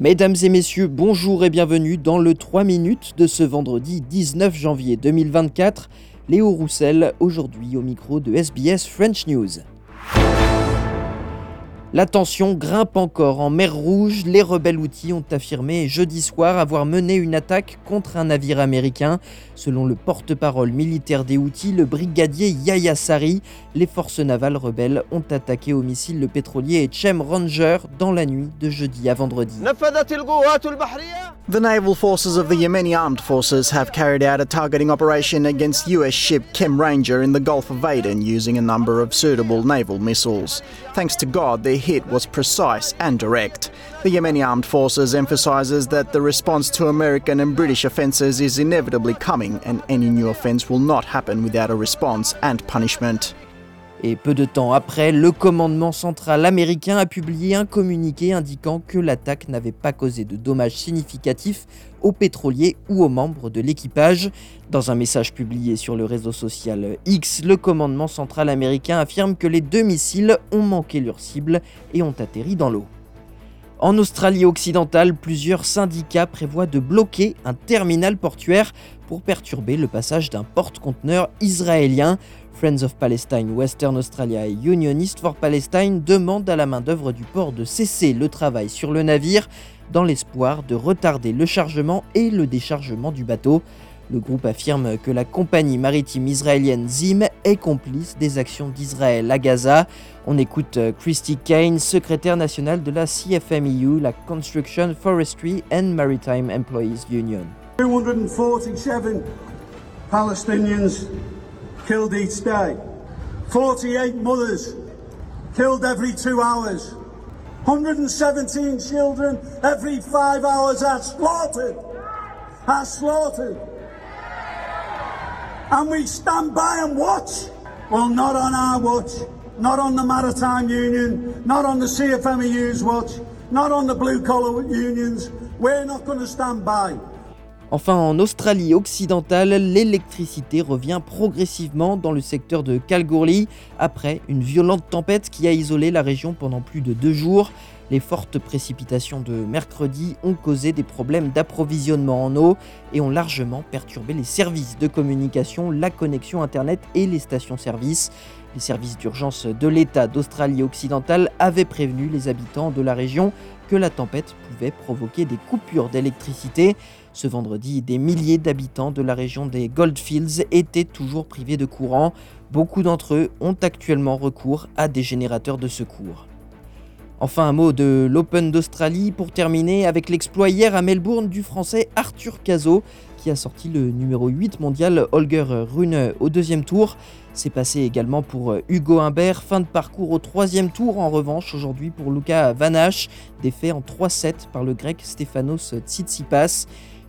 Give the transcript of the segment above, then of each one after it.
Mesdames et messieurs, bonjour et bienvenue dans le 3 minutes de ce vendredi 19 janvier 2024. Léo Roussel, aujourd'hui au micro de SBS French News. La tension grimpe encore en mer Rouge. Les rebelles outils ont affirmé jeudi soir avoir mené une attaque contre un navire américain. Selon le porte-parole militaire des outils, le brigadier Yaya Sari, les forces navales rebelles ont attaqué au missile le pétrolier Chem Ranger dans la nuit de jeudi à vendredi. The naval forces of the Yemeni armed forces have carried out a targeting operation against US ship Chem Ranger in the Gulf of Aden using a number of suitable naval missiles. Thanks to God, their hit was precise and direct. The Yemeni armed forces emphasizes that the response to American and British offences is inevitably coming and any new offence will not happen without a response and punishment. Et peu de temps après, le commandement central américain a publié un communiqué indiquant que l'attaque n'avait pas causé de dommages significatifs aux pétroliers ou aux membres de l'équipage. Dans un message publié sur le réseau social X, le commandement central américain affirme que les deux missiles ont manqué leur cible et ont atterri dans l'eau. En Australie occidentale, plusieurs syndicats prévoient de bloquer un terminal portuaire pour perturber le passage d'un porte-conteneur israélien. Friends of Palestine, Western Australia et Unionist for Palestine demandent à la main-d'œuvre du port de cesser le travail sur le navire dans l'espoir de retarder le chargement et le déchargement du bateau. Le groupe affirme que la compagnie maritime israélienne Zim est complice des actions d'Israël à Gaza. On écoute euh, Christy Kane, secrétaire nationale de la CFMEU, la Construction, Forestry and Maritime Employees Union. 247 Palestinians killed each day. 48 mothers killed every two hours. 117 children every five hours are slaughtered. Are slaughtered. and we stand by and watch. Well, not on our watch, not on the Maritime Union, not on the CFMEU's watch, not on the blue collar unions. We're not going to stand by. Enfin, en Australie occidentale, l'électricité revient progressivement dans le secteur de Kalgoorlie après une violente tempête qui a isolé la région pendant plus de deux jours. Les fortes précipitations de mercredi ont causé des problèmes d'approvisionnement en eau et ont largement perturbé les services de communication, la connexion Internet et les stations-service. Les services d'urgence de l'État d'Australie occidentale avaient prévenu les habitants de la région que la tempête pouvait provoquer des coupures d'électricité. Ce vendredi, des milliers d'habitants de la région des Goldfields étaient toujours privés de courant. Beaucoup d'entre eux ont actuellement recours à des générateurs de secours. Enfin, un mot de l'Open d'Australie pour terminer avec l'exploit hier à Melbourne du français Arthur Cazot qui a sorti le numéro 8 mondial Holger Rune au deuxième tour. C'est passé également pour Hugo Humbert, fin de parcours au troisième tour en revanche aujourd'hui pour Luca Vanache, défait en 3-7 par le grec Stefanos Tsitsipas.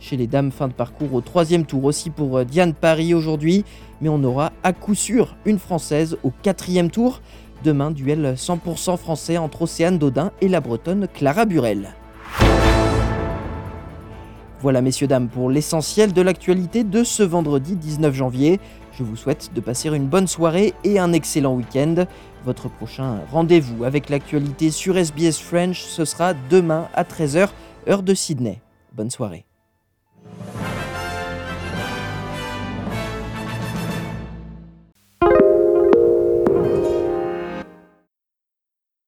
Chez les dames, fin de parcours au troisième tour aussi pour Diane Paris aujourd'hui, mais on aura à coup sûr une française au quatrième tour. Demain, duel 100% français entre Océane Dodin et la bretonne Clara Burel. Voilà messieurs dames pour l'essentiel de l'actualité de ce vendredi 19 janvier. Je vous souhaite de passer une bonne soirée et un excellent week-end. Votre prochain rendez-vous avec l'actualité sur SBS French, ce sera demain à 13h, heure de Sydney. Bonne soirée.